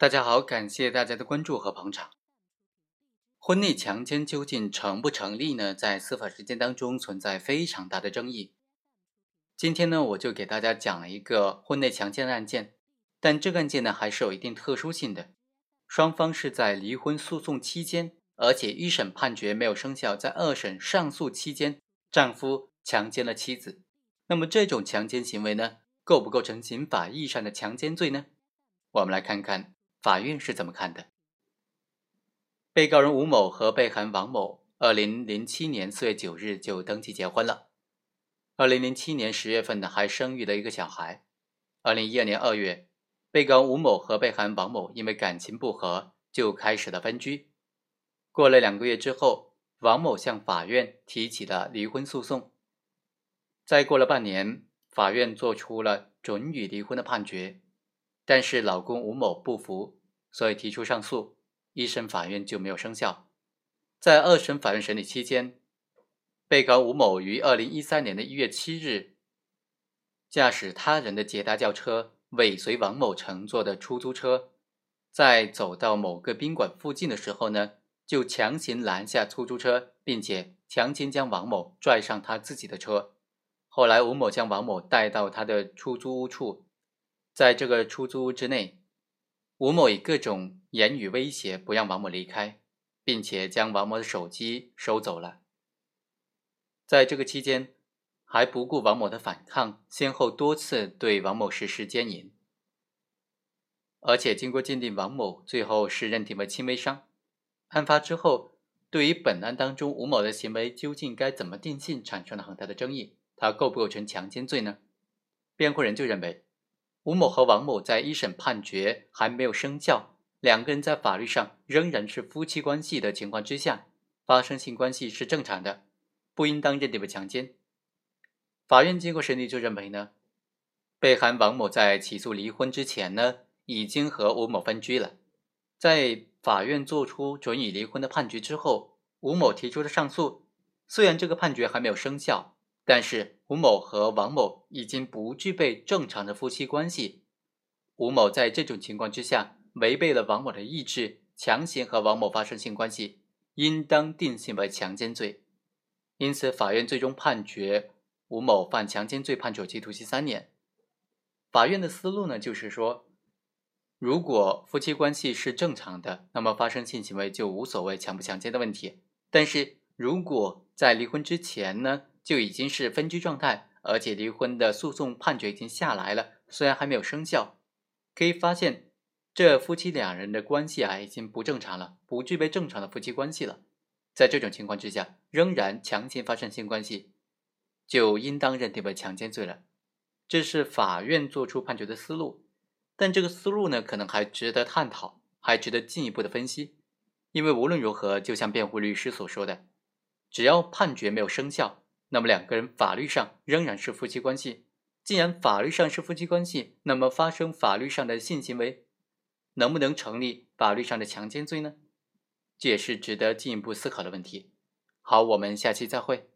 大家好，感谢大家的关注和捧场。婚内强奸究竟成不成立呢？在司法实践当中存在非常大的争议。今天呢，我就给大家讲了一个婚内强奸的案件，但这个案件呢还是有一定特殊性的。双方是在离婚诉讼期间，而且一审判决没有生效，在二审上诉期间，丈夫强奸了妻子。那么这种强奸行为呢，构不构成刑法意义上的强奸罪呢？我们来看看。法院是怎么看的？被告人吴某和被害人王某，二零零七年四月九日就登记结婚了。二零零七年十月份呢，还生育了一个小孩。二零一二年二月，被告吴某和被害人王某因为感情不和，就开始了分居。过了两个月之后，王某向法院提起了离婚诉讼。再过了半年，法院作出了准予离婚的判决。但是老公吴某不服，所以提出上诉，一审法院就没有生效。在二审法院审理期间，被告吴某于二零一三年的一月七日，驾驶他人的捷达轿车尾随王某乘坐的出租车，在走到某个宾馆附近的时候呢，就强行拦下出租车，并且强行将王某拽上他自己的车。后来吴某将王某带到他的出租屋处。在这个出租屋之内，吴某以各种言语威胁不让王某离开，并且将王某的手机收走了。在这个期间，还不顾王某的反抗，先后多次对王某实施奸淫。而且经过鉴定，王某最后是认定为轻微伤。案发之后，对于本案当中吴某的行为究竟该怎么定性，产生了很大的争议。他构不构成强奸罪呢？辩护人就认为。吴某和王某在一审判决还没有生效，两个人在法律上仍然是夫妻关系的情况之下，发生性关系是正常的，不应当认定为强奸。法院经过审理就认为呢，被害王某在起诉离婚之前呢，已经和吴某分居了。在法院作出准予离婚的判决之后，吴某提出了上诉，虽然这个判决还没有生效。但是吴某和王某已经不具备正常的夫妻关系，吴某在这种情况之下违背了王某的意志，强行和王某发生性关系，应当定性为强奸罪。因此，法院最终判决吴某犯强奸罪，判处其徒刑三年。法院的思路呢，就是说，如果夫妻关系是正常的，那么发生性行为就无所谓强不强奸的问题。但是如果在离婚之前呢？就已经是分居状态，而且离婚的诉讼判决已经下来了，虽然还没有生效，可以发现这夫妻两人的关系啊已经不正常了，不具备正常的夫妻关系了。在这种情况之下，仍然强行发生性关系，就应当认定为强奸罪了。这是法院作出判决的思路，但这个思路呢，可能还值得探讨，还值得进一步的分析。因为无论如何，就像辩护律师所说的，只要判决没有生效。那么两个人法律上仍然是夫妻关系。既然法律上是夫妻关系，那么发生法律上的性行为，能不能成立法律上的强奸罪呢？这也是值得进一步思考的问题。好，我们下期再会。